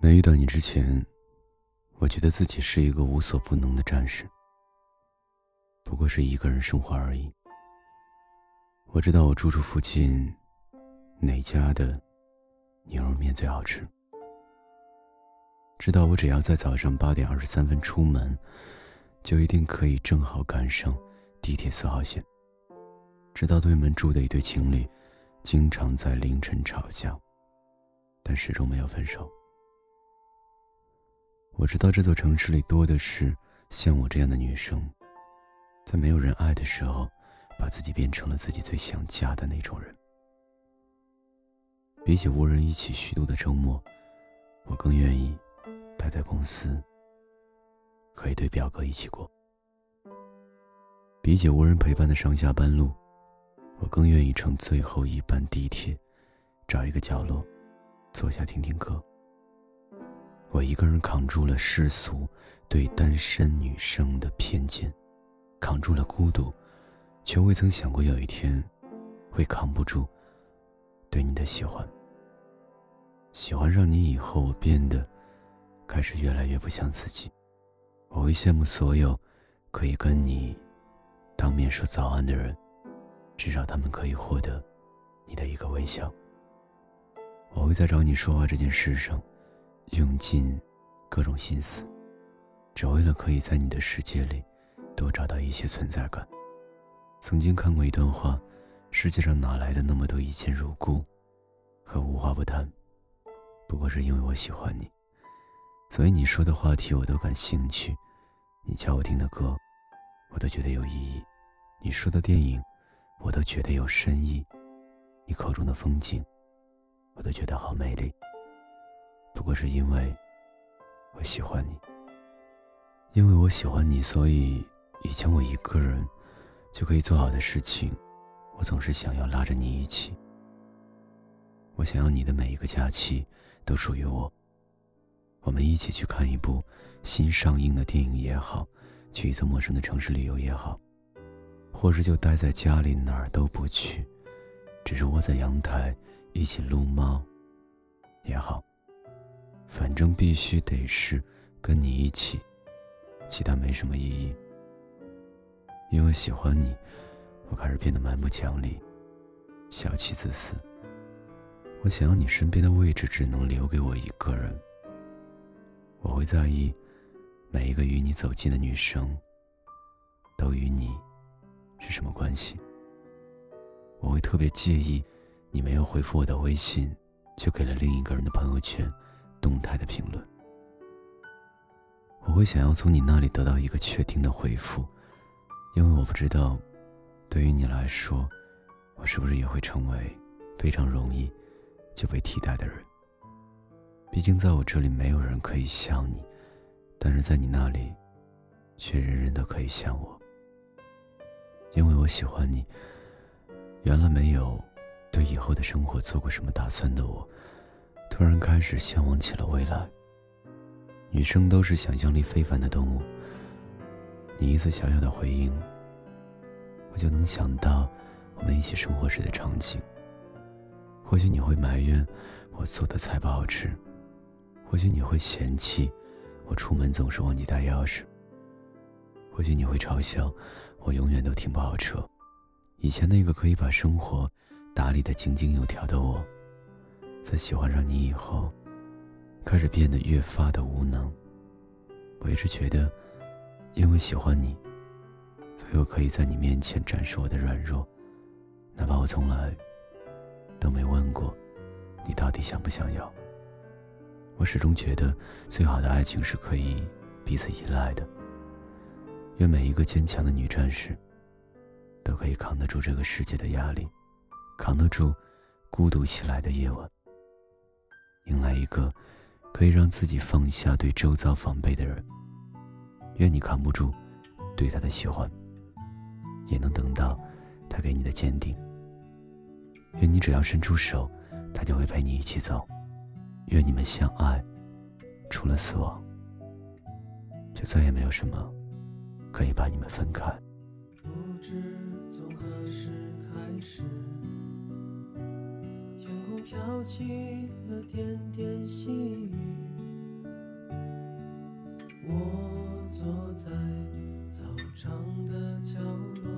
没遇到你之前，我觉得自己是一个无所不能的战士。不过是一个人生活而已。我知道我住处附近哪家的牛肉面最好吃。知道我只要在早上八点二十三分出门，就一定可以正好赶上地铁四号线。知道对门住的一对情侣，经常在凌晨吵架，但始终没有分手。我知道这座城市里多的是像我这样的女生，在没有人爱的时候，把自己变成了自己最想嫁的那种人。比起无人一起虚度的周末，我更愿意待在公司，和一对表哥一起过。比起无人陪伴的上下班路，我更愿意乘最后一班地铁，找一个角落，坐下听听歌。我一个人扛住了世俗对单身女生的偏见，扛住了孤独，却未曾想过有一天会扛不住对你的喜欢。喜欢上你以后我变得开始越来越不像自己。我会羡慕所有可以跟你当面说早安的人，至少他们可以获得你的一个微笑。我会在找你说话这件事上。用尽各种心思，只为了可以在你的世界里多找到一些存在感。曾经看过一段话：世界上哪来的那么多一见如故和无话不谈？不过是因为我喜欢你，所以你说的话题我都感兴趣，你叫我听的歌，我都觉得有意义；你说的电影，我都觉得有深意；你口中的风景，我都觉得好美丽。不过是因为我喜欢你，因为我喜欢你，所以以前我一个人就可以做好的事情，我总是想要拉着你一起。我想要你的每一个假期都属于我，我们一起去看一部新上映的电影也好，去一座陌生的城市旅游也好，或是就待在家里哪儿都不去，只是窝在阳台一起撸猫也好。反正必须得是跟你一起，其他没什么意义。因为喜欢你，我开始变得蛮不讲理、小气、自私。我想要你身边的位置只能留给我一个人。我会在意每一个与你走近的女生，都与你是什么关系。我会特别介意你没有回复我的微信，却给了另一个人的朋友圈。动态的评论，我会想要从你那里得到一个确定的回复，因为我不知道，对于你来说，我是不是也会成为非常容易就被替代的人？毕竟在我这里没有人可以像你，但是在你那里，却人人都可以像我。因为我喜欢你，原来没有对以后的生活做过什么打算的我。突然开始向往起了未来。女生都是想象力非凡的动物。你一次小小的回应，我就能想到我们一起生活时的场景。或许你会埋怨我做的菜不好吃，或许你会嫌弃我出门总是忘记带钥匙，或许你会嘲笑我永远都停不好车。以前那个可以把生活打理得井井有条的我。在喜欢上你以后，开始变得越发的无能。我一直觉得，因为喜欢你，所以我可以在你面前展示我的软弱，哪怕我从来都没问过你到底想不想要。我始终觉得，最好的爱情是可以彼此依赖的。愿每一个坚强的女战士，都可以扛得住这个世界的压力，扛得住孤独袭来的夜晚。迎来一个可以让自己放下对周遭防备的人。愿你扛不住对他的喜欢，也能等到他给你的坚定。愿你只要伸出手，他就会陪你一起走。愿你们相爱，除了死亡，就再也没有什么可以把你们分开。不知从何时开始。飘起了点点细雨。我坐在操场的角落，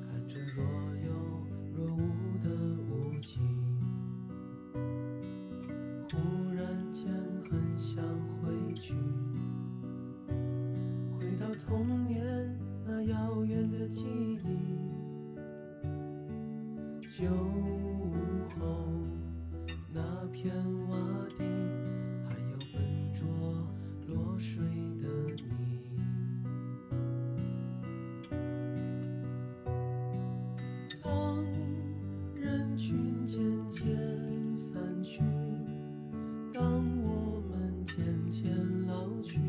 看着若有若无的雾气。忽然间，很想回去。回到童年，那遥远的记忆。就。渐散去，当我们渐渐老去，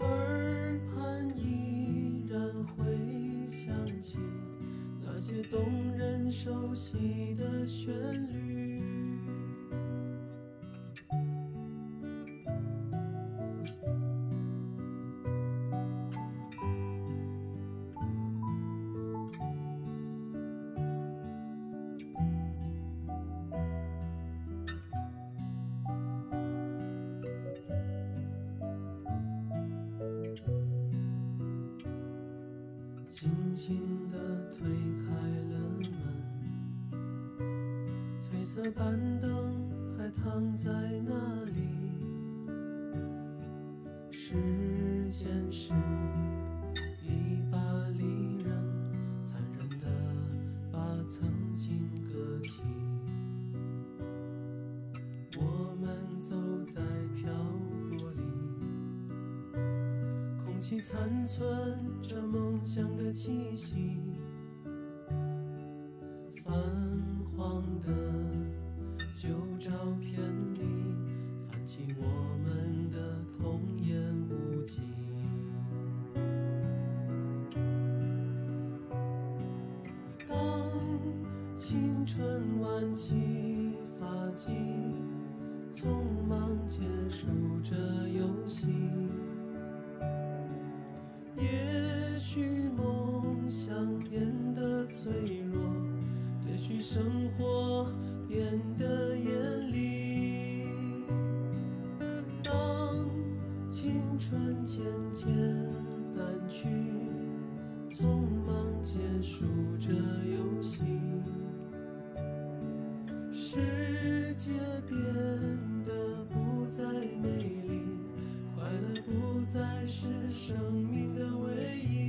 耳畔依然会响起那些动人熟悉的旋律。轻轻地推开了门，褪色板凳还躺在那里。时间是残存着梦想的气息，泛黄的旧照片里，泛起我们的童言无忌。当青春挽起发髻，匆忙结束这真的不再美丽。快乐不再是生命的唯一